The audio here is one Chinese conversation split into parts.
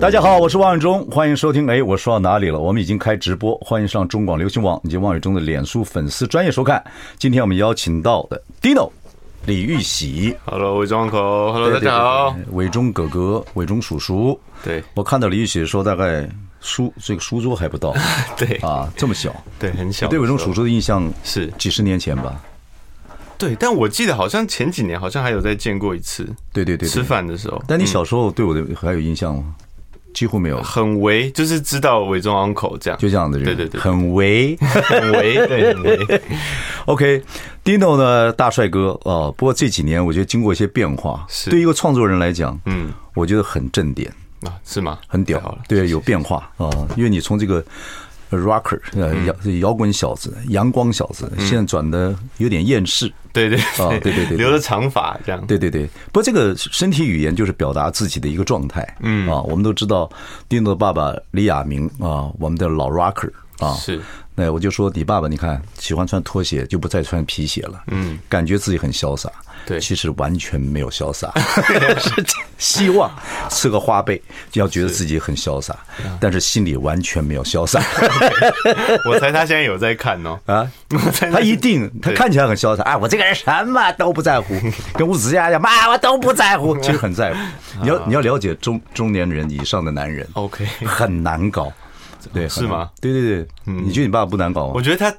大家好，我是王伟忠，欢迎收听。哎，我说到哪里了？我们已经开直播，欢迎上中广流行网以及王伟忠的脸书粉丝专业收看。今天我们邀请到的 Dino 李玉玺，Hello，伟忠 uncle，Hello，大家好，伟忠哥哥，伟忠叔叔。对，我看到李玉玺说大概书这个书桌还不到，对啊，这么小，对，很小。对伟忠叔叔的印象是几十年前吧？对，但我记得好像前几年好像还有再见过一次，对对对，吃饭的时候。但你小时候对我的还有印象吗？几乎没有，很微，就是知道伪装 uncle 这样，就这样的人，对对对，很微，很微，对，很微。OK，Dino 呢，大帅哥啊，不过这几年我觉得经过一些变化，是。对一个创作人来讲，嗯，我觉得很正点。啊，是吗？很屌，对，有变化啊，因为你从这个。Rocker，呃，摇摇滚小子，阳光小子，现在转的有点厌世，对对啊，对对对，留着长发这样，对对对。不过这个身体语言就是表达自己的一个状态，嗯。啊，我们都知道，Dino 的爸爸李亚明啊，我们的老 Rocker 啊，是。那我就说，你爸爸，你看喜欢穿拖鞋，就不再穿皮鞋了，嗯，感觉自己很潇洒。对，其实完全没有潇洒，是希望吃个花呗就要觉得自己很潇洒，但是心里完全没有潇洒。我猜他现在有在看哦，啊，他一定他看起来很潇洒，哎，我这个人什么都不在乎，跟吴子嘉一样，妈，我都不在乎，其实很在乎。你要你要了解中中年人以上的男人，OK，很难搞，对，是吗？对对对，你觉得你爸爸不难搞吗？我觉得他。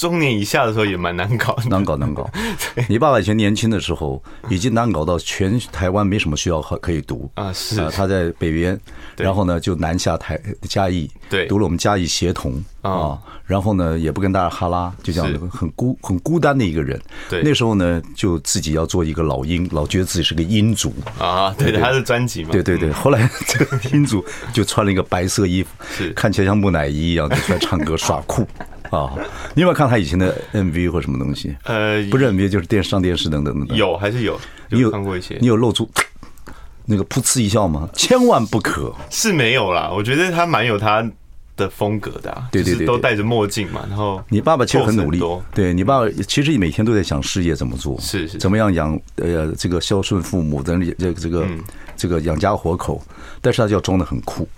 中年以下的时候也蛮难搞，难搞难搞。你爸爸以前年轻的时候，已经难搞到全台湾没什么学校可以读啊。是啊，他在北边，然后呢就南下台嘉义，对，读了我们嘉义协同啊。然后呢也不跟大家哈拉，就这样很孤很孤单的一个人。对，那时候呢就自己要做一个老鹰，老觉得自己是个鹰族啊。对，他是专辑嘛。对对对，后来 这个鹰族就穿了一个白色衣服，是看起来像木乃伊一样，就出来唱歌耍酷。啊，你有没有看他以前的 MV 或什么东西？呃，不是 MV，就是电视上电视等等等。有还是有？你有看过一些？你有露出 那个噗嗤一笑吗？千万不可。是没有啦，我觉得他蛮有他的风格的。对对对，都戴着墨镜嘛。然后你爸爸其实很努力。对你爸爸其实每天都在想事业怎么做，是是，怎么样养呃这个孝顺父母，等这这个这个养家活口，但是他就要装的很酷。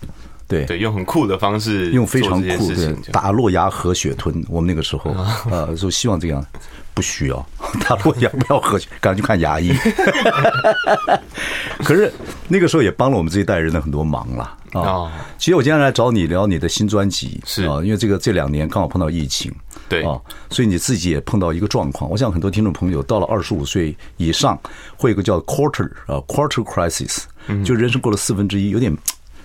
对对，用很酷的方式，用非常酷的打落牙和血吞。我们那个时候呃，就希望这样，不需要 打落牙，不要喝血，赶紧去看牙医。可是那个时候也帮了我们这一代人的很多忙了啊。其实我今天来找你聊你的新专辑，是啊，因为这个这两年刚好碰到疫情，对啊，所以你自己也碰到一个状况。我想很多听众朋友到了二十五岁以上，会有一个叫 quarter 啊 quarter crisis，就人生过了四分之一，有点。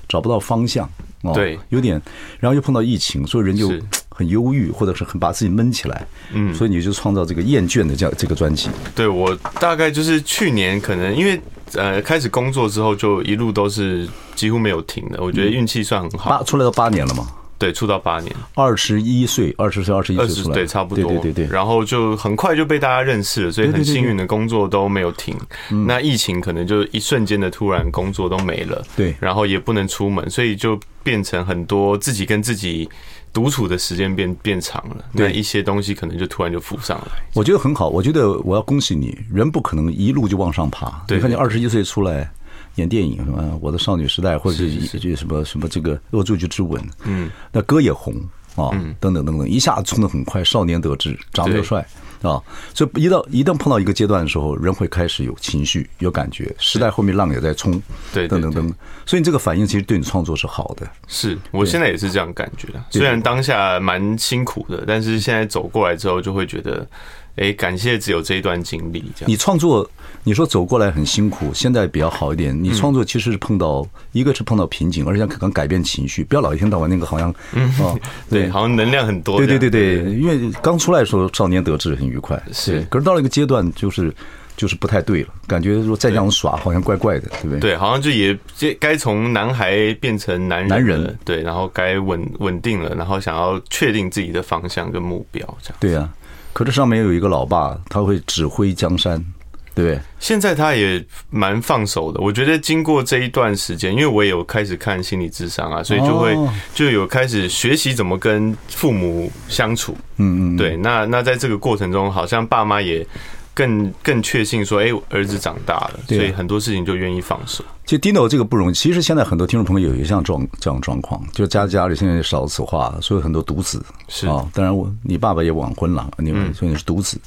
找不到方向，哦，对，有点，然后又碰到疫情，所以人就很忧郁，或者是很把自己闷起来，嗯，所以你就创造这个厌倦的这样这个专辑。对，我大概就是去年可能因为呃开始工作之后就一路都是几乎没有停的，我觉得运气算很好。八出来都八年了吗？对，出道八年，二十一岁，二十岁，二十一岁出来，对，差不多，对对对。然后就很快就被大家认识了，所以很幸运的工作都没有停。那疫情可能就一瞬间的突然工作都没了，对，然后也不能出门，所以就变成很多自己跟自己独处的时间变变长了。那一些东西可能就突然就浮上来。我觉得很好，我觉得我要恭喜你，人不可能一路就往上爬。你看你二十一岁出来。演电影什么，我的少女时代，或者是这什么什么这个恶作剧之吻，嗯，那歌也红啊，等等等等，一下子冲得很快，少年得志，长得又帅啊，所以一到一旦碰到一个阶段的时候，人会开始有情绪、有感觉，时代后面浪也在冲，对，等等等，所以你这个反应其实对你创作是好的。是我现在也是这样感觉的，虽然当下蛮辛苦的，但是现在走过来之后，就会觉得。哎，感谢只有这一段经历。你创作，你说走过来很辛苦，现在比较好一点。你创作其实是碰到一个是碰到瓶颈，而且可能改变情绪，不要老一天到晚那个好像，哦，对，好像能量很多。对对对对，因为刚出来的时候少年得志很愉快，是。可是到了一个阶段，就是就是不太对了，感觉说再这样耍好像怪怪的，对不对？对，好像就也这该从男孩变成男人，男人对，然后该稳稳定了，然后想要确定自己的方向跟目标，这样。对啊，可这上面有一个老爸，他会指挥江山。对，现在他也蛮放手的。我觉得经过这一段时间，因为我也有开始看心理智商啊，所以就会就有开始学习怎么跟父母相处。嗯嗯，对。那那在这个过程中，好像爸妈也更更确信说，哎，儿子长大了，所以很多事情就愿意放手。其实 Dino 这个不容易。其实现在很多听众朋友有一项状这样状况，就是家家里现在少子化，所以很多独子是啊。当然我你爸爸也晚婚了，你们所以你是独子。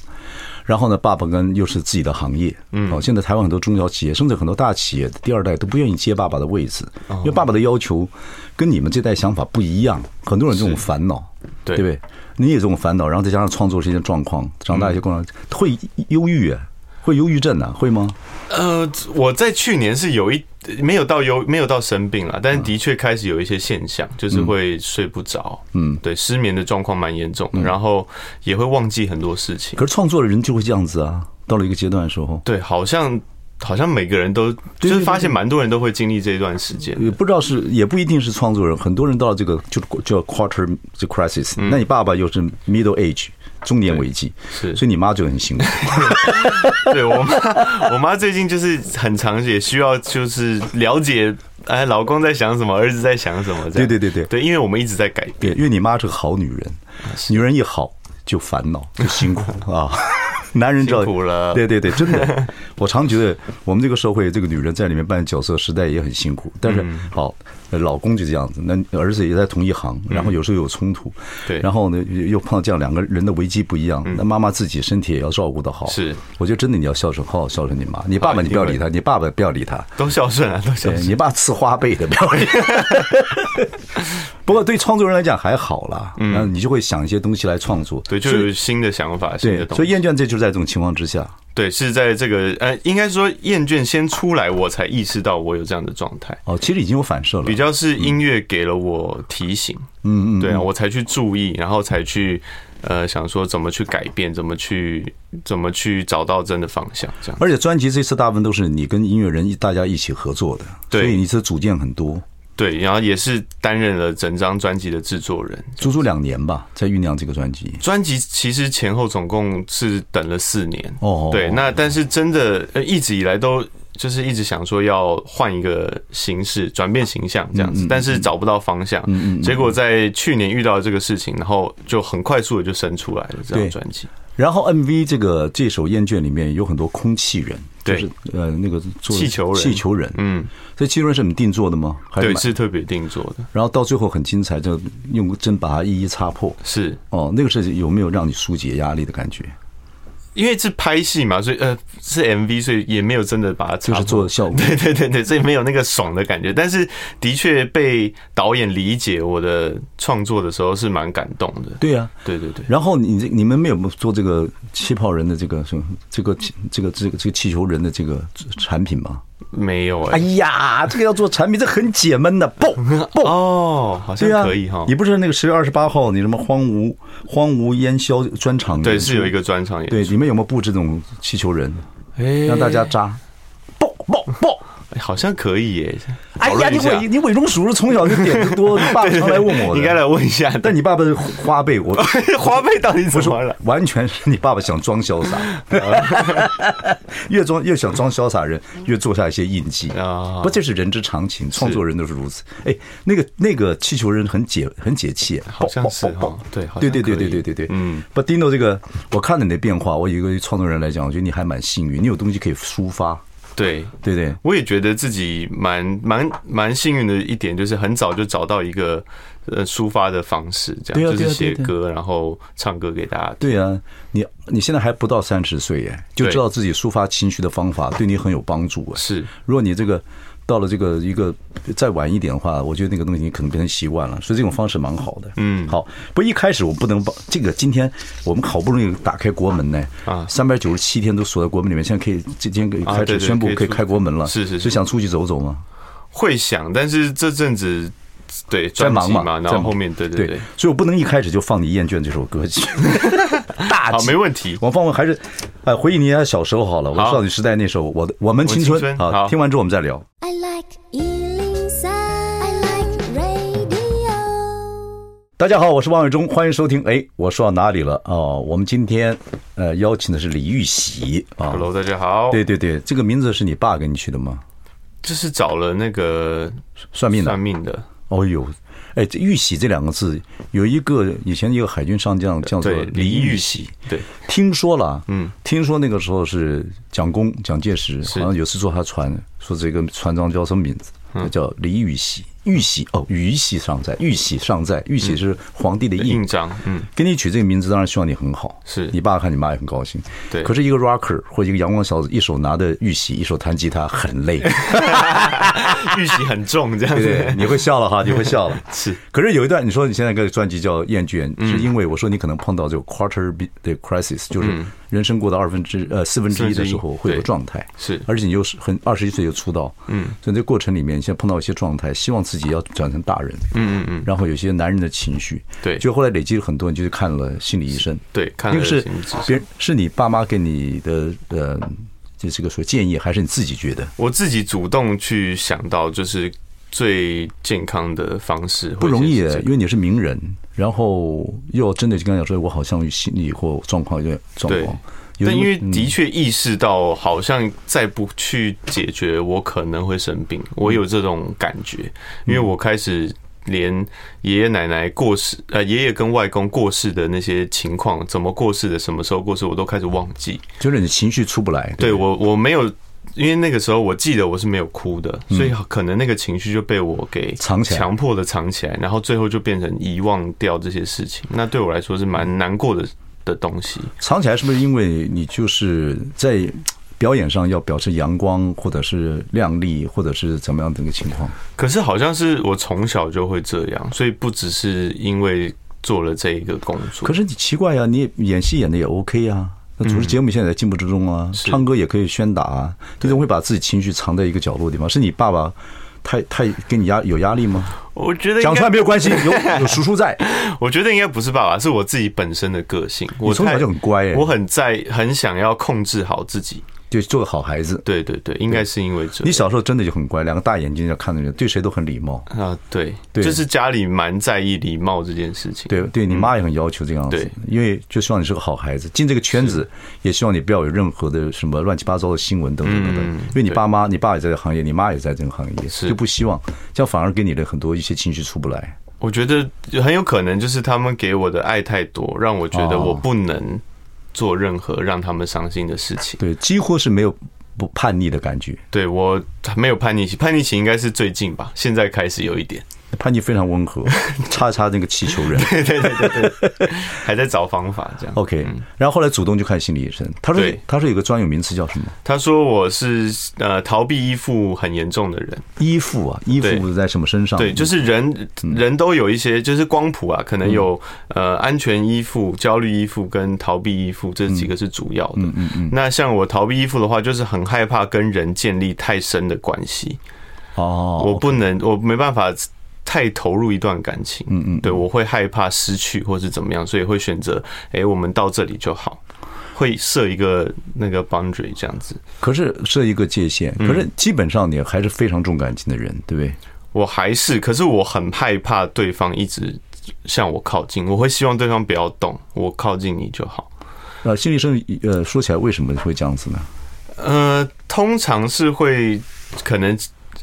然后呢，爸爸跟又是自己的行业，嗯，哦，现在台湾很多中小企业，甚至很多大企业的第二代都不愿意接爸爸的位置，因为爸爸的要求跟你们这代想法不一样，很多人这种烦恼，对不对？你也这种烦恼，然后再加上创作一些状况，长大一些过程会忧郁啊。会忧郁症啊？会吗？呃，我在去年是有一没有到忧没有到生病了，但是的确开始有一些现象，就是会睡不着，嗯，对，失眠的状况蛮严重的，然后也会忘记很多事情。可是创作的人就会这样子啊，到了一个阶段的时候，对，好像好像每个人都就是发现蛮多人都会经历这一段时间，也不知道是也不一定是创作人，很多人到了这个就叫 quarter crisis，那你爸爸又是 middle age。中年危机是，所以你妈就很辛苦。对我妈，我妈最近就是很常也需要就是了解，哎，老公在想什么，儿子在想什么。对对对对对，因为我们一直在改变。因为你妈是个好女人，女人一好就烦恼就辛苦 啊。男人辛苦了，对对对，真的。我常觉得我们这个社会，这个女人在里面扮演角色，实在也很辛苦。但是好。老公就这样子，那儿子也在同一行，然后有时候有冲突，对，然后呢又碰到这样两个人的危机不一样，那妈妈自己身体也要照顾的好。是，我觉得真的你要孝顺，好好孝顺你妈。你爸爸你不要理他，你爸爸不要理他，都孝顺啊，都孝顺。你爸吃花呗的，不要理。不过对创作人来讲还好啦，嗯，你就会想一些东西来创作，对，就有新的想法，新的东西。所以厌倦这就是在这种情况之下。对，是在这个呃，应该说厌倦先出来，我才意识到我有这样的状态。哦，其实已经有反射了。比较是音乐给了我提醒，嗯嗯，对啊，我才去注意，然后才去呃想说怎么去改变，怎么去怎么去找到真的方向。这样，而且专辑这次大部分都是你跟音乐人大家一起合作的，所以你是组件很多。对，然后也是担任了整张专辑的制作人，足足两年吧，在酝酿这个专辑。专辑其实前后总共是等了四年哦。对，那但是真的一直以来都就是一直想说要换一个形式，转变形象这样子，但是找不到方向。嗯结果在去年遇到这个事情，然后就很快速的就生出来了这张专辑。然后 MV 这个这首《厌倦》里面有很多空气人。就是呃，那个做气球人，气球人，嗯，这气球人是你们定做的吗？对，是特别定做的。然后到最后很精彩，就用针把它一一擦破。是哦，那个是有没有让你疏解压力的感觉？因为是拍戏嘛，所以呃是 MV，所以也没有真的把它就是做效果。对对对对，所以没有那个爽的感觉。但是的确被导演理解我的创作的时候是蛮感动的。对呀，对对对。然后你这你们没有做这个气泡人的这个什么这个这个这个这个气球人的这个产品吗？没有哎，哎呀，这个要做产品，这很解闷的。爆爆哦，好像可以哈。你不是那个十月二十八号，你什么荒芜荒芜烟消专场？对，是有一个专场。对，里面有没有布置这种气球人，让大家扎？不不不。好像可以耶！哎呀，你伟你伟忠叔叔从小就点子多，你爸 常来问我，你应该来问一下。但你爸爸是花呗，我 花呗到底怎么了？完全是你爸爸想装潇洒，越装 越想装潇洒人，越做下一些印记啊！不，这是人之常情，创作人都是如此。哎，那个那个气球人很解很解气，好像是哈，对对对对对对对对，嗯。不，Dino 这个我看了你的变化，我以一个创作人来讲，我觉得你还蛮幸运，你有东西可以抒发。对对对，我也觉得自己蛮蛮蛮幸运的一点，就是很早就找到一个呃抒发的方式，这样就是写歌，然后唱歌给大家。对啊，你你现在还不到三十岁耶，就知道自己抒发情绪的方法，对你很有帮助啊。是，如果你这个。到了这个一个再晚一点的话，我觉得那个东西你可能变成习惯了，所以这种方式蛮好的。嗯，好，不一开始我不能把这个，今天我们好不容易打开国门呢，啊，三百九十七天都锁在国门里面，现在可以今天可以开始宣布可以开国门了。是是，是想出去走走吗？会想，但是这阵子对在忙嘛，然后后面对对对，所以我不能一开始就放你厌倦这首歌曲。大好，没问题。我放我还是哎，回忆你家小时候好了，我少女时代那首我的我们青春啊，听完之后我们再聊。I like 大家好，我是王伟忠，欢迎收听。哎，我说到哪里了？哦，我们今天呃邀请的是李玉玺啊。Hello，大家好。对对对，这个名字是你爸给你取的吗？这是找了那个算命的。算命的。哦呦，哎，这玉玺这两个字，有一个以前一个海军上将叫做李玉玺。对，听说了，嗯，听说那个时候是蒋公蒋介石好像有次坐他船，说这个船长叫什么名字？他叫李玉玺。玉玺哦，玉玺尚在，玉玺尚在，玉玺是皇帝的印章。嗯，给你取这个名字，当然希望你很好。是你爸看你妈也很高兴。对，可是一个 rocker 或者一个阳光小子，一手拿着玉玺，一手弹吉他，很累。玉玺很重，这样子。对，你会笑了哈，你会笑了。是，可是有一段你说你现在个专辑叫《厌倦》，是因为我说你可能碰到这个 quarter 的 crisis，就是人生过到二分之呃四分之一的时候会有状态。是，而且你又是很二十一岁就出道，嗯，所以这过程里面，你现在碰到一些状态，希望自己要转成大。人，嗯嗯嗯，然后有些男人的情绪，对，就后来累积了很多，你就去看了心理医生，对，看了那个是别人是你爸妈给你的呃，就是个说建议，还是你自己觉得？我自己主动去想到，就是最健康的方式，不容易，因为你是名人，然后又真的就跟他讲说，我好像心理或状况有点状况。但因为的确意识到，好像再不去解决，我可能会生病。我有这种感觉，因为我开始连爷爷奶奶过世，呃，爷爷跟外公过世的那些情况，怎么过世的，什么时候过世，我都开始忘记。就是你情绪出不来。对我，我没有，因为那个时候我记得我是没有哭的，所以可能那个情绪就被我给藏起来，强迫的藏起来，然后最后就变成遗忘掉这些事情。那对我来说是蛮难过的。的东西藏起来，是不是因为你就是在表演上要表示阳光，或者是亮丽，或者是怎么样的一个情况？可是好像是我从小就会这样，所以不只是因为做了这一个工作。可是你奇怪呀，你演戏演的也 OK 啊，那主持节目现在在进步之中啊，唱歌也可以宣达啊，你怎么会把自己情绪藏在一个角落的地方？是你爸爸？太太给你压有压力吗？我觉得讲出来没有关系，有有叔叔在。我觉得应该不是爸爸，是我自己本身的个性。我从小就很乖，欸，我很在很想要控制好自己。就做个好孩子，对对对，应该是因为这。你小时候真的就很乖，两个大眼睛要看着你，对谁都很礼貌啊。对，对就是家里蛮在意礼貌这件事情。对对，你妈也很要求这样子，因为就希望你是个好孩子，进这个圈子也希望你不要有任何的什么乱七八糟的新闻等等等等。因为你爸妈，你爸也在这个行业，你妈也在这个行业，就不希望这样反而给你的很多一些情绪出不来。我觉得很有可能就是他们给我的爱太多，让我觉得我不能做任何让他们伤心的事情。对，几乎是没有。不叛逆的感觉，对，我没有叛逆期，叛逆期应该是最近吧，现在开始有一点。叛逆非常温和，叉叉那个气球人，对对对对对，还在找方法这样。OK，然后后来主动就看心理医生，他说他说有个专有名词叫什么？他说我是呃逃避依附很严重的人。依附啊，依附在什么身上？对，就是人人都有一些，就是光谱啊，可能有呃安全依附、焦虑依附跟逃避依附这几个是主要的。嗯嗯嗯。那像我逃避依附的话，就是很害怕跟人建立太深的关系。哦，我不能，我没办法。太投入一段感情，嗯嗯，对，我会害怕失去或是怎么样，所以会选择，哎，我们到这里就好，会设一个那个 boundary 这样子。可是设一个界限，可是基本上你还是非常重感情的人，对不对？我还是，可是我很害怕对方一直向我靠近，我会希望对方不要动，我靠近你就好。呃，心理医生，呃，说起来为什么会这样子呢？呃，通常是会可能。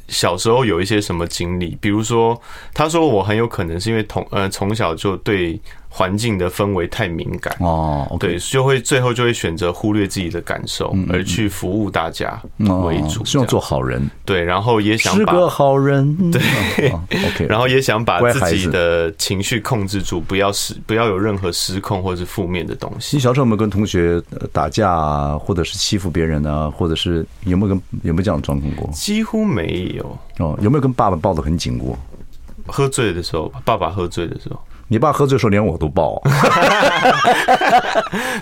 小时候有一些什么经历，比如说，他说我很有可能是因为从呃从小就对。环境的氛围太敏感哦，oh, okay. 对，就会最后就会选择忽略自己的感受，而去服务大家为主，希望做好人。对，然后也想把是个好人，对，OK，然后也想把自己的情绪控制住，不要失，不要有任何失控或者是负面的东西。你小时候有没有跟同学打架啊，或者是欺负别人啊，或者是有没有跟有没有这样的状况过？几乎没有哦。有没有跟爸爸抱得很紧过？喝醉的时候，爸爸喝醉的时候。你爸喝醉的时候连我都抱，啊，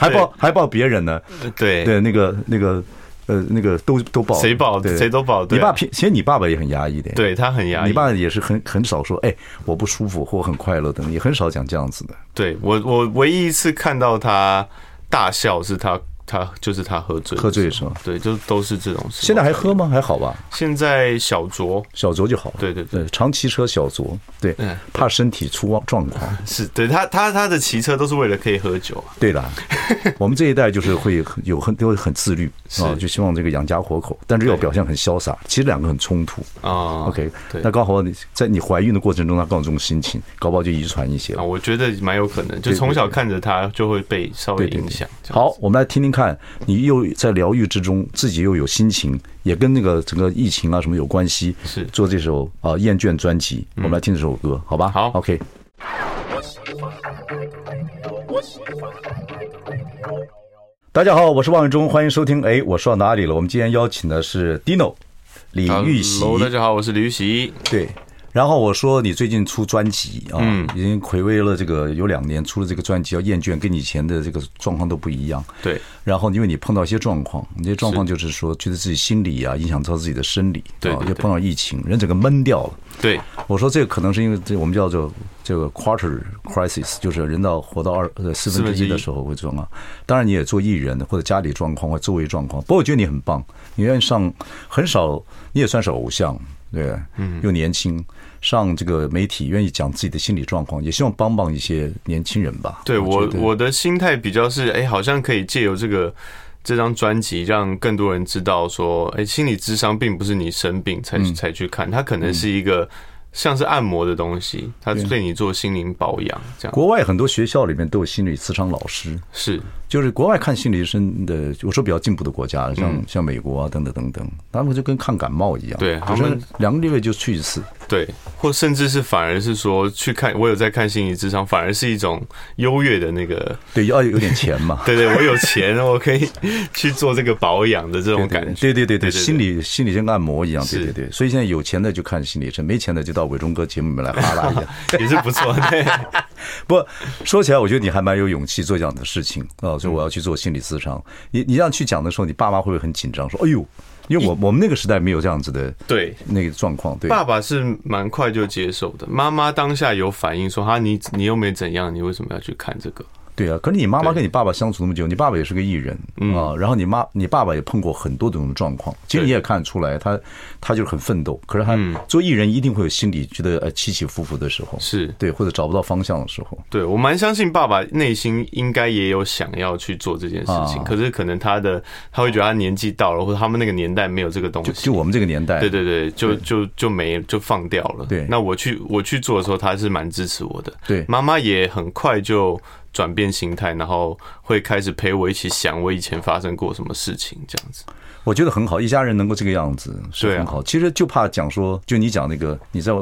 还抱还抱别人呢。对对，那个那个呃，那个都都抱，谁抱谁都抱。你爸其实你爸爸也很压抑的，对他很压抑。你爸也是很很少说，哎，我不舒服或很快乐的，也很少讲这样子的。对我，我唯一一次看到他大笑是他。他就是他喝醉，喝醉是吗？对，就都是这种事。现在还喝吗？还好吧。现在小酌，小酌就好。对对对，常骑车小酌，对，怕身体出状况。是对他他他的骑车都是为了可以喝酒。对啦，我们这一代就是会有很都会很自律啊，就希望这个养家活口，但是又表现很潇洒。其实两个很冲突啊。OK，那刚好你在你怀孕的过程中，他刚好这种心情，搞不好就遗传一些啊。我觉得蛮有可能，就从小看着他就会被稍微影响。好，我们来听听看，你又在疗愈之中，自己又有心情，也跟那个整个疫情啊什么有关系。是做这首啊厌倦专辑，我们来听这首歌，好吧？好，OK。大家好，我是王伟忠，欢迎收听。哎，我说到哪里了？我们今天邀请的是 Dino 李玉玺。Hello，大家好，我是李玉玺。对。然后我说你最近出专辑啊，已经回味了这个有两年，出了这个专辑叫《厌倦》，跟你以前的这个状况都不一样。对。然后因为你碰到一些状况，那些状况就是说觉得自己心理啊影响到自己的生理，对，就碰到疫情，人整个闷掉了。对。我说这个可能是因为这我们叫做这个 quarter crisis，就是人到活到二呃四分之一的时候会这样啊。当然你也做艺人或者家里状况或周围状况，不过我觉得你很棒，你愿意上很少，你也算是偶像，对，嗯，又年轻。上这个媒体，愿意讲自己的心理状况，也希望帮帮一些年轻人吧。对我，我的心态比较是，哎，好像可以借由这个这张专辑，让更多人知道说，哎，心理智商并不是你生病才才去看，它可能是一个。像是按摩的东西，它对你做心灵保养这样。国外很多学校里面都有心理咨商老师，是就是国外看心理医生的，我说比较进步的国家，像像美国啊等等等等，他们就跟看感冒一样，对，他们两个月就去一次，对，或甚至是反而是说去看，我有在看心理智商，反而是一种优越的那个，对，要有点钱嘛，对对，我有钱，我可以去做这个保养的这种感觉，对对对对，心理心理像按摩一样，对对对，所以现在有钱的就看心理医生，没钱的就到。伟忠哥节目里面来哈拉一下，也是不错。对，不说起来，我觉得你还蛮有勇气做这样的事情啊。所以我要去做心理咨商。你你这样去讲的时候，你爸妈会不会很紧张？说：“哎呦，因为我我们那个时代没有这样子的对那个状况。”对，爸爸是蛮快就接受的。妈妈当下有反应说：“哈，你你又没怎样，你为什么要去看这个？”对啊，可是你妈妈跟你爸爸相处那么久，你爸爸也是个艺人啊，然后你妈你爸爸也碰过很多这种状况，其实你也看得出来，他他就是很奋斗，可是他做艺人一定会有心里觉得呃起起伏伏的时候，是。对，或者找不到方向的时候。对，我蛮相信爸爸内心应该也有想要去做这件事情，可是可能他的他会觉得他年纪到了，或者他们那个年代没有这个东西，就我们这个年代，对对对，就就就没就放掉了。对，那我去我去做的时候，他是蛮支持我的。对，妈妈也很快就。转变心态，然后会开始陪我一起想我以前发生过什么事情，这样子，我觉得很好。一家人能够这个样子是很好。其实就怕讲说，就你讲那个，你在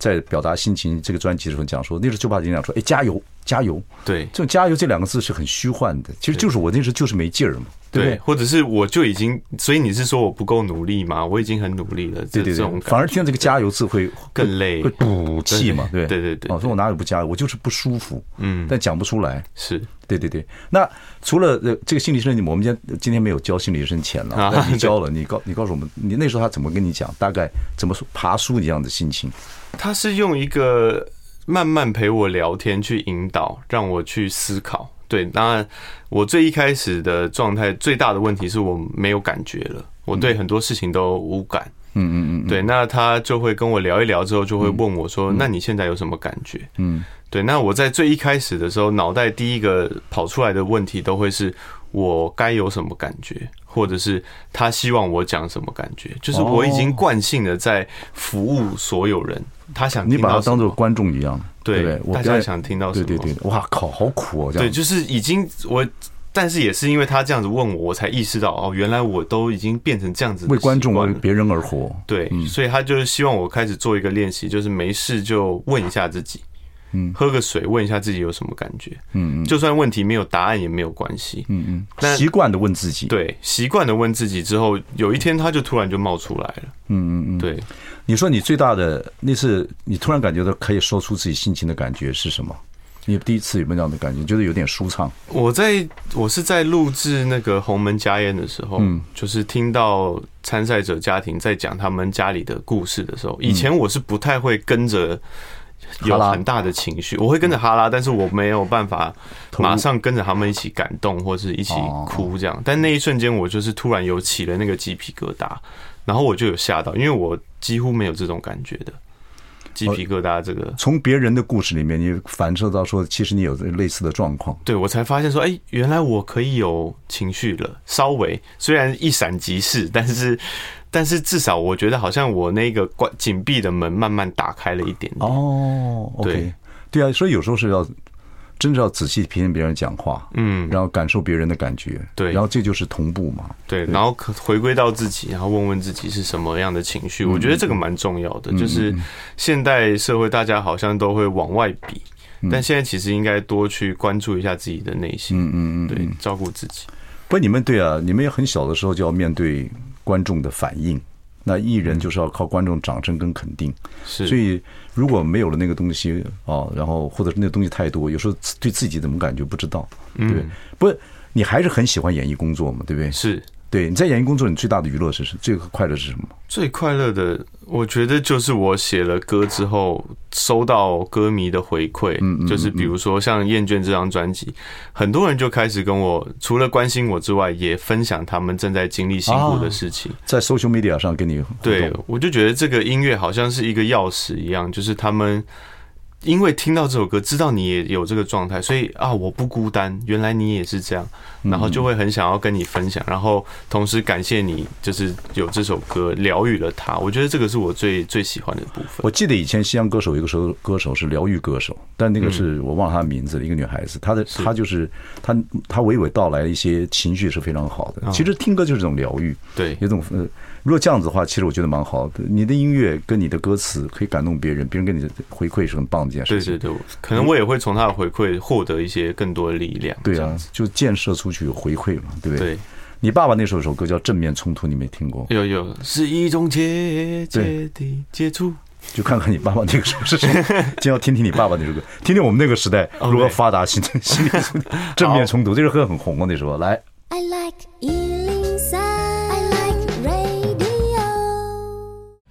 在表达心情这个专辑的时候讲说，那时候就怕人家说，哎，加油，加油。对，这种加油这两个字是很虚幻的，其实就是我那时候就是没劲儿嘛。对，对，或者是我就已经，所以你是说我不够努力吗？我已经很努力了。对对对，反而听到这个加油字会更累，会补气嘛？对对对说我哪里不加油？我就是不舒服。嗯，但讲不出来。是，对对对。那除了这个心理医生，我们今天今天没有交心理医生钱了，你 交了，你告你告诉我们，你那时候他怎么跟你讲？大概怎么说爬梳一样的心情？他是用一个慢慢陪我聊天去引导，让我去思考。对，当然，我最一开始的状态最大的问题是我没有感觉了，我对很多事情都无感。嗯嗯嗯。对，那他就会跟我聊一聊之后，就会问我说：“那你现在有什么感觉？”嗯，对。那我在最一开始的时候，脑袋第一个跑出来的问题都会是我该有什么感觉，或者是他希望我讲什么感觉，就是我已经惯性的在服务所有人。他想你把他当做观众一样，对？大家想听到什么？对对对，哇靠，好苦哦！这样对，就是已经我，但是也是因为他这样子问我，我才意识到哦，原来我都已经变成这样子，为观众为别人而活。对，所以他就是希望我开始做一个练习，就是没事就问一下自己，嗯，喝个水，问一下自己有什么感觉，嗯嗯，就算问题没有答案也没有关系，嗯嗯，习惯的问自己，对，习惯的问自己之后，有一天他就突然就冒出来了，嗯嗯嗯，对。你说你最大的那次，你突然感觉到可以说出自己心情的感觉是什么？你第一次有没有这样的感觉？就是有点舒畅。我在我是在录制那个《鸿门家宴》的时候，嗯，就是听到参赛者家庭在讲他们家里的故事的时候，以前我是不太会跟着有很大的情绪，我会跟着哈拉，但是我没有办法马上跟着他们一起感动或是一起哭这样。但那一瞬间，我就是突然有起了那个鸡皮疙瘩，然后我就有吓到，因为我几乎没有这种感觉的。鸡皮疙瘩，这个从别人的故事里面，你反射到说，其实你有类似的状况。对，我才发现说，哎，原来我可以有情绪了。稍微虽然一闪即逝，但是但是至少我觉得好像我那个关紧闭的门慢慢打开了一点点。哦，对，对啊，所以有时候是要。真的要仔细听别人讲话，嗯，然后感受别人的感觉，对，然后这就是同步嘛，对，然后可回归到自己，然后问问自己是什么样的情绪，我觉得这个蛮重要的。就是现代社会大家好像都会往外比，但现在其实应该多去关注一下自己的内心，嗯嗯嗯，对，照顾自己。不，你们对啊，你们也很小的时候就要面对观众的反应。那艺人就是要靠观众掌声跟肯定，是，所以如果没有了那个东西啊，然后或者是那个东西太多，有时候对自己怎么感觉不知道，对不对？不是，你还是很喜欢演艺工作嘛，对不对？是。对，你在演艺工作，你最大的娱乐是什么？最快乐是什么？最快乐的，我觉得就是我写了歌之后，收到歌迷的回馈。嗯，就是比如说像《厌倦》这张专辑，很多人就开始跟我，除了关心我之外，也分享他们正在经历辛苦的事情，在 social media 上跟你。对，我就觉得这个音乐好像是一个钥匙一样，就是他们。因为听到这首歌，知道你也有这个状态，所以啊，我不孤单，原来你也是这样，然后就会很想要跟你分享，然后同时感谢你，就是有这首歌疗愈了他。我觉得这个是我最最喜欢的部分。我记得以前西洋歌手有一个时候歌手是疗愈歌手，但那个是我忘了他的名字，一个女孩子，她的她就是她她娓娓道来一些情绪是非常好的。其实听歌就是一种疗愈，对，有种呃。如果这样子的话，其实我觉得蛮好的。你的音乐跟你的歌词可以感动别人，别人给你的回馈是很棒的一件事情。对对对，可能我也会从他的回馈获得一些更多的力量。对啊，就建设出去有回馈嘛，对不对？对。你爸爸那首首歌叫《正面冲突》，你没听过？有有，是一种间接的接触。就看看你爸爸那个时候是谁，就要听听你爸爸那首歌，听听我们那个时代如何发达形成心理正面冲突。这首歌很红啊，那时候来。I like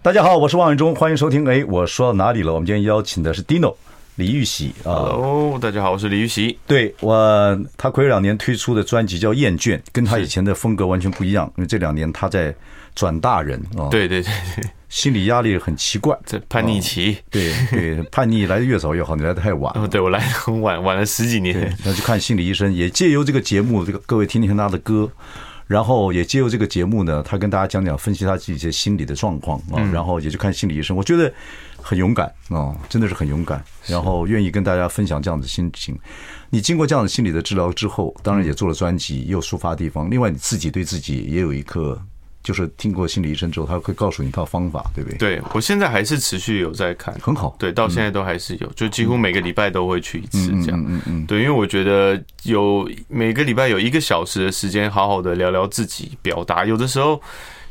大家好，我是王伟忠，欢迎收听。哎，我说到哪里了？我们今天邀请的是 Dino 李玉玺啊。Hello，大家好，我是李玉玺。对，我他暌违两年推出的专辑叫《厌倦》，跟他以前的风格完全不一样。因为这两年他在转大人啊。对对对对，心理压力很奇怪，这叛逆期。对对，叛逆来的越早越好，你来的太晚。哦，对我来的很 晚，晚了十几年。那去看心理医生，也借由这个节目，这个各位听听他的歌。然后也借由这个节目呢，他跟大家讲讲，分析他自己一些心理的状况啊，然后也去看心理医生。我觉得很勇敢啊，真的是很勇敢。然后愿意跟大家分享这样的心情。你经过这样的心理的治疗之后，当然也做了专辑，也有抒发地方。另外，你自己对自己也有一颗。就是听过心理医生之后，他会告诉你一套方法，对不对？对，我现在还是持续有在看，很好。对，到现在都还是有，就几乎每个礼拜都会去一次这样。嗯嗯嗯。对，因为我觉得有每个礼拜有一个小时的时间，好好的聊聊自己，表达。有的时候。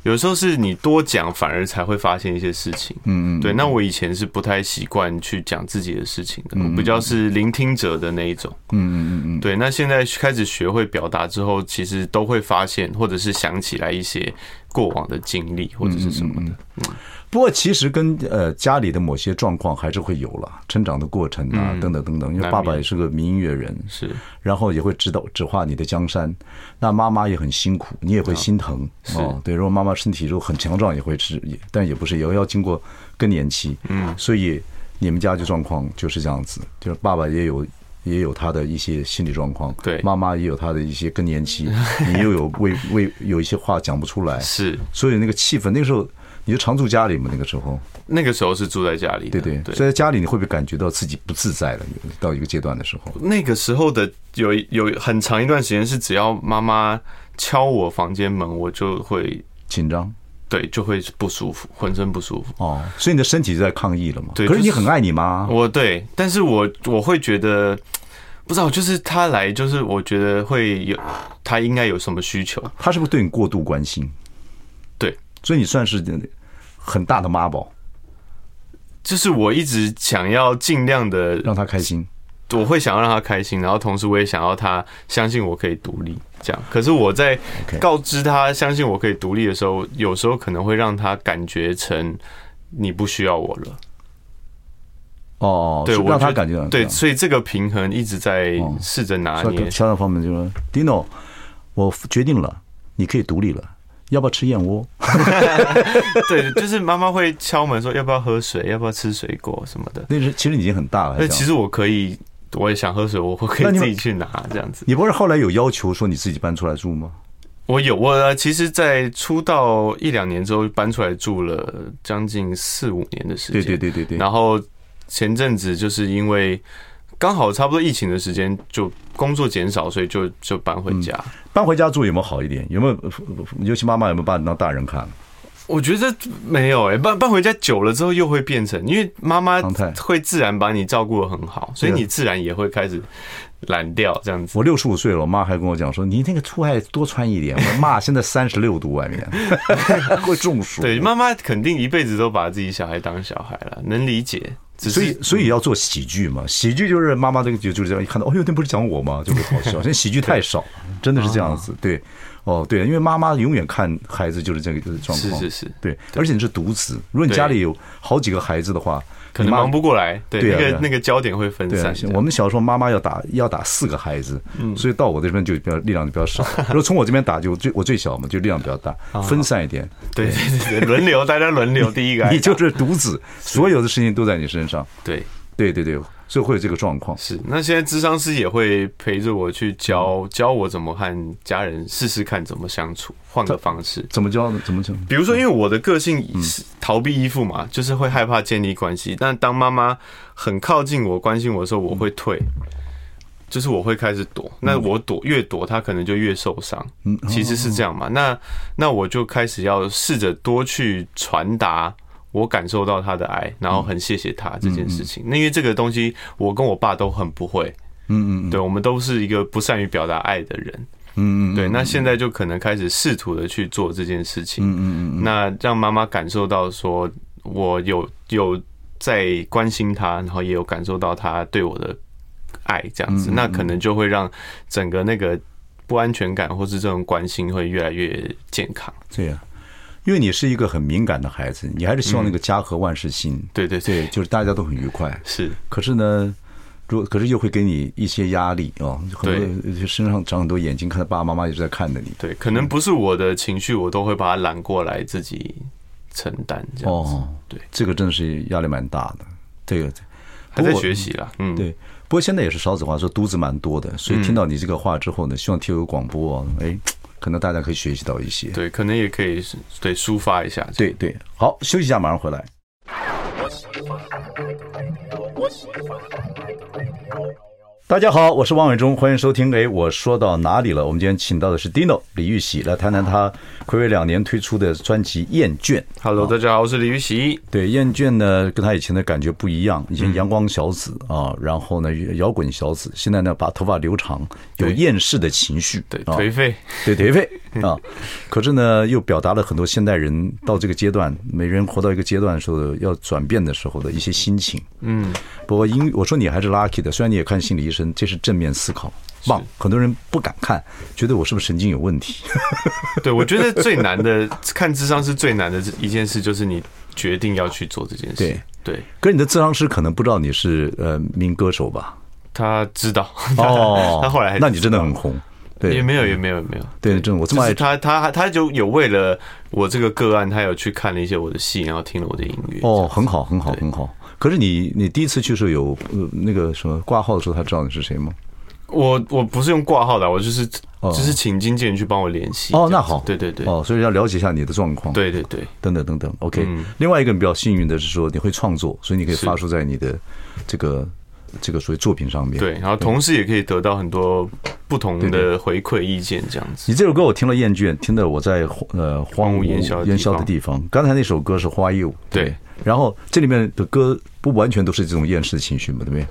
有时候是你多讲，反而才会发现一些事情。嗯嗯，对。那我以前是不太习惯去讲自己的事情的，我比较是聆听者的那一种。嗯嗯嗯嗯，对。那现在开始学会表达之后，其实都会发现，或者是想起来一些过往的经历，或者是什么的。嗯。不过，其实跟呃家里的某些状况还是会有了成长的过程啊，等等等等。因为爸爸也是个民音乐人，是，然后也会指导指画你的江山。那妈妈也很辛苦，你也会心疼哦。对，如果妈妈身体如果很强壮，也会吃，但也不是，也要经过更年期。嗯，所以你们家的状况就是这样子，就是爸爸也有也有他的一些心理状况，对，妈妈也有他的一些更年期，你又有为为有一些话讲不出来，是，所以那个气氛那个时候。你就常住家里嘛？那个时候，那个时候是住在家里。对对对，所以在家里你会不会感觉到自己不自在了？到一个阶段的时候，那个时候的有有很长一段时间是，只要妈妈敲我房间门，我就会紧张，对，就会不舒服，浑身不舒服。哦，所以你的身体是在抗议了嘛？对。可是你很爱你妈，我对，但是我我会觉得不知道，就是他来，就是我觉得会有他应该有什么需求？他是不是对你过度关心？对，所以你算是。很大的妈宝，就是我一直想要尽量的让他开心，我会想要让他开心，然后同时我也想要他相信我可以独立，这样。可是我在告知他相信我可以独立的时候，有时候可能会让他感觉成你不需要我了。哦，对，我让他感觉对，所以这个平衡一直在试着拿捏。其他方面就说，Dino，我决定了，你可以独立了，要不要吃燕窝？对，就是妈妈会敲门说要不要喝水，要不要吃水果什么的。那是其实已经很大了。那其实我可以，我也想喝水，我会可以自己去拿这样子。你不是后来有要求说你自己搬出来住吗？我有，我其实，在出道一两年之后搬出来住了将近四五年的时间。对对对对对，然后。前阵子就是因为刚好差不多疫情的时间，就工作减少，所以就就搬回家。搬回家住有没有好一点？有没有？尤其妈妈有没有把你当大人看？我觉得没有诶、欸，搬搬回家久了之后，又会变成，因为妈妈会自然把你照顾得很好，所以你自然也会开始。懒掉这样子，我六十五岁了，我妈还跟我讲说：“你那个出汗多穿一点。”我 妈现在三十六度外面 会中暑。对，妈妈肯定一辈子都把自己小孩当小孩了，能理解。所以，所以要做喜剧嘛？喜剧就是妈妈这个就就是这样，一看到哦哟，那不是讲我吗？就会好笑。现在喜剧太少，真的是这样子。对，哦，对，因为妈妈永远看孩子就是这个状况。是是是，对。而且你是独子，如果你家里有好几个孩子的话。可能忙不过来，对，那个那个焦点会分散。我们小时候妈妈要打要打四个孩子，嗯，所以到我这边就比较力量就比较少。如果从我这边打就最我最小嘛，就力量比较大，分散一点。对对对，轮流大家轮流，第一个你就是独子，所有的事情都在你身上。对对对对。所以会有这个状况。是，那现在咨商师也会陪着我去教教我怎么和家人试试看怎么相处，换个方式。怎么教呢？怎么教？比如说，因为我的个性是逃避依附嘛，就是会害怕建立关系。但当妈妈很靠近我、关心我的时候，我会退，就是我会开始躲。那我躲越躲，他可能就越受伤。嗯，其实是这样嘛。那那我就开始要试着多去传达。我感受到他的爱，然后很谢谢他这件事情。那因为这个东西，我跟我爸都很不会。嗯嗯，对，我们都是一个不善于表达爱的人。嗯嗯，对。那现在就可能开始试图的去做这件事情。嗯嗯嗯。那让妈妈感受到说，我有有在关心他，然后也有感受到他对我的爱，这样子，那可能就会让整个那个不安全感或是这种关心会越来越健康。对呀。因为你是一个很敏感的孩子，你还是希望那个家和万事兴。嗯、对对对，就是大家都很愉快。是，可是呢，如果可是又会给你一些压力哦，很多身上长很多眼睛，看到爸爸妈妈一直在看着你。对，可能不是我的情绪，我都会把它揽过来自己承担这样子。哦，对，这个真的是压力蛮大的。这个还在学习了，嗯，对。不过现在也是少子化，说独子蛮多的，所以听到你这个话之后呢，希望听有广播，哎。可能大家可以学习到一些，对，可能也可以对抒发一下，对对。好，休息一下，马上回来。大家好，我是王伟忠，欢迎收听。哎，我说到哪里了？我们今天请到的是 Dino 李玉玺来谈谈他暌违两年推出的专辑《厌倦》。Hello，大家好，我是李玉玺。对，《厌倦》呢，跟他以前的感觉不一样。以前阳光小子啊，然后呢摇滚小子，现在呢把头发留长，有厌世的情绪，对，颓废，对颓废 啊。可是呢，又表达了很多现代人到这个阶段，每人活到一个阶段的时候要转变的时候的一些心情。嗯，不过因我说你还是 lucky 的，虽然你也看心理医生。这是正面思考，棒！很多人不敢看，觉得我是不是神经有问题？对，我觉得最难的看智商是最难的一件事，就是你决定要去做这件事。对对，可是你的智商师可能不知道你是呃名歌手吧？他知道哦，他后来还那你真的很红，对，也没有也没有也没有，对，这种我这么爱他，他他就有为了我这个个案，他有去看了一些我的戏，然后听了我的音乐。哦，很好，很好，很好。可是你，你第一次去的时候有呃那个什么挂号的时候，他知道你是谁吗？我我不是用挂号的，我就是就是请经纪人去帮我联系。哦，那好，对对对，哦，所以要了解一下你的状况。对对对，等等等等。OK，另外一个比较幸运的是说你会创作，所以你可以发出在你的这个这个属于作品上面。对，然后同时也可以得到很多不同的回馈意见，这样子。你这首歌我听了厌倦，听的我在呃荒芜烟消烟消的地方。刚才那首歌是 Why You？对。然后这里面的歌不完全都是这种厌世的情绪嘛，对不对？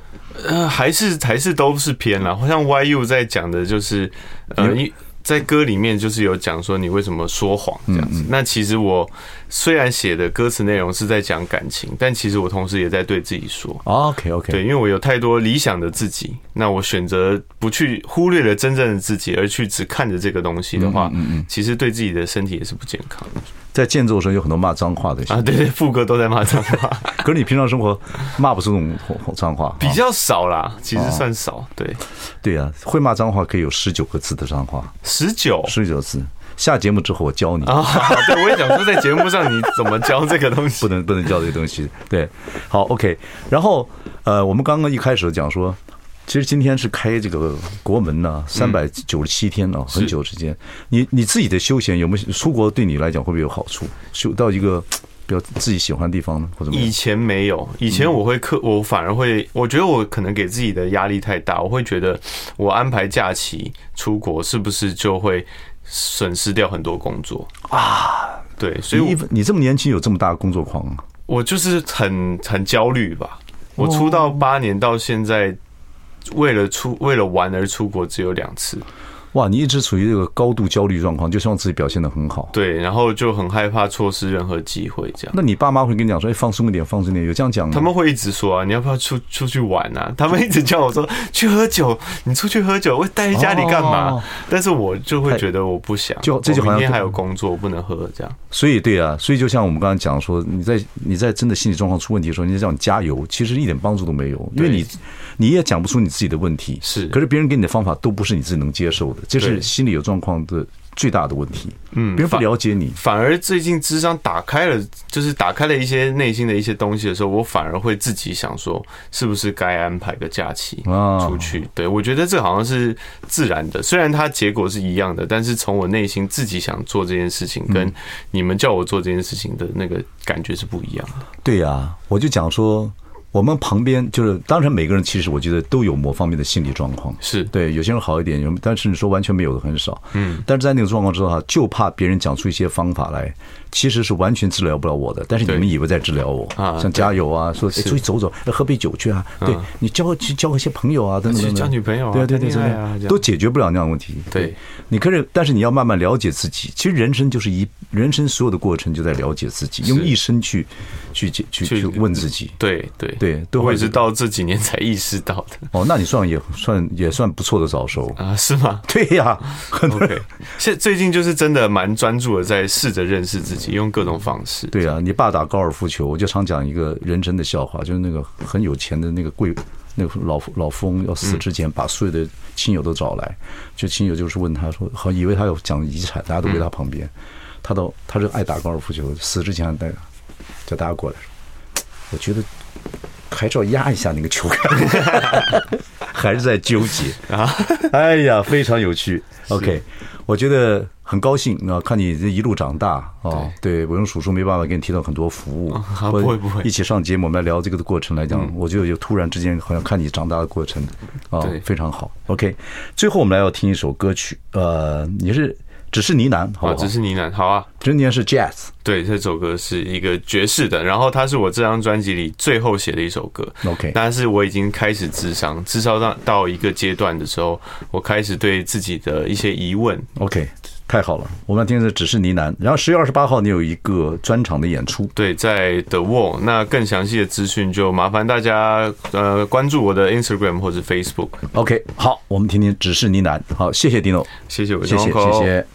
呃，还是还是都是偏了。好像 YU 在讲的就是，呃，在歌里面就是有讲说你为什么说谎这样子。那其实我虽然写的歌词内容是在讲感情，但其实我同时也在对自己说，OK OK，对，因为我有太多理想的自己，那我选择不去忽略了真正的自己，而去只看着这个东西的话，嗯嗯，其实对自己的身体也是不健康的。在建筑的时候有很多骂脏话的啊，对对，副歌都在骂脏话。可是你平常生活骂不出这种脏话，比较少啦，其实算少。对，对啊，会骂脏话可以有十九个字的脏话，十九十九字。下节目之后我教你啊，对，我也想说在节目上你怎么教这个东西，不能不能教这个东西。对，好，OK。然后呃，我们刚刚一开始讲说。其实今天是开这个国门呢，三百九十七天呢，很久时间。你你自己的休闲有没有出国？对你来讲会不会有好处？休到一个比较自己喜欢的地方呢？或者以前没有，以前我会克，我反而会，我觉得我可能给自己的压力太大，我会觉得我安排假期出国是不是就会损失掉很多工作啊？对，所以你你这么年轻有这么大的工作狂啊？我就是很很焦虑吧。我出道八年到现在。为了出为了玩而出国只有两次。哇，你一直处于这个高度焦虑状况，就希望自己表现得很好。对，然后就很害怕错失任何机会，这样。那你爸妈会跟你讲说：“哎，放松一点，放松一点。”有这样讲吗？他们会一直说啊，你要不要出出去玩啊？他们一直叫我说去喝酒，你出去喝酒，我待在家里干嘛？但是我就会觉得我不想，就这就好像明天还有工作，我不能喝这样。所以对啊，所以就像我们刚刚讲说，你在你在真的心理状况出问题的时候，你在叫你加油，其实一点帮助都没有，因为你你也讲不出你自己的问题，是。可是别人给你的方法都不是你自己能接受的，这是心理有。状况的最大的问题，嗯，别人不了解你，反而最近智商打开了，就是打开了一些内心的一些东西的时候，我反而会自己想说，是不是该安排个假期出去？对，我觉得这好像是自然的，虽然它结果是一样的，但是从我内心自己想做这件事情，跟你们叫我做这件事情的那个感觉是不一样的。对呀，我就讲说。我们旁边就是，当然每个人其实我觉得都有某方面的心理状况，是。对，有些人好一点，有，但是你说完全没有的很少，嗯，但是在那个状况之下，就怕别人讲出一些方法来。其实是完全治疗不了我的，但是你们以为在治疗我啊？像加油啊，说出去走走，喝杯酒去啊？对，你交去交一些朋友啊，等等等交女朋友啊，对对对对，都解决不了那样的问题。对，你可是，但是你要慢慢了解自己。其实人生就是一人生所有的过程就在了解自己，用一生去去去去问自己。对对对，都会是到这几年才意识到的。哦，那你算也算也算不错的早熟啊？是吗？对呀，很对。现最近就是真的蛮专注的，在试着认识自己。用各种方式，对啊，你爸打高尔夫球，我就常讲一个人生的笑话，就是那个很有钱的那个贵那个老老富翁要死之前，把所有的亲友都找来，就亲友就是问他说，好以为他要讲遗产，大家都围他旁边，他都他是爱打高尔夫球，死之前带叫大家过来，我觉得还是要压一下那个球杆，还是在纠结。啊，哎呀，非常有趣，OK。我觉得很高兴啊，看你这一路长大啊。对，我用叔叔没办法给你提到很多服务，不会不会。一起上节目，我们来聊这个的过程来讲，我就有突然之间好像看你长大的过程啊，非常好。OK，最后我们来要听一首歌曲，呃，你是。只是呢喃，好，只是呢喃，好啊。只是呢喃是 jazz，对，这首歌是一个爵士的，然后它是我这张专辑里最后写的一首歌。OK，但是我已经开始智商，智商到到一个阶段的时候，我开始对自己的一些疑问。OK，太好了，我们要听的只是呢喃。然后十月二十八号你有一个专场的演出，对，在 The Wall。那更详细的资讯就麻烦大家呃关注我的 Instagram 或者 Facebook。OK，好，我们听听只是呢喃。好，谢谢 Dino，谢谢我，谢谢谢谢。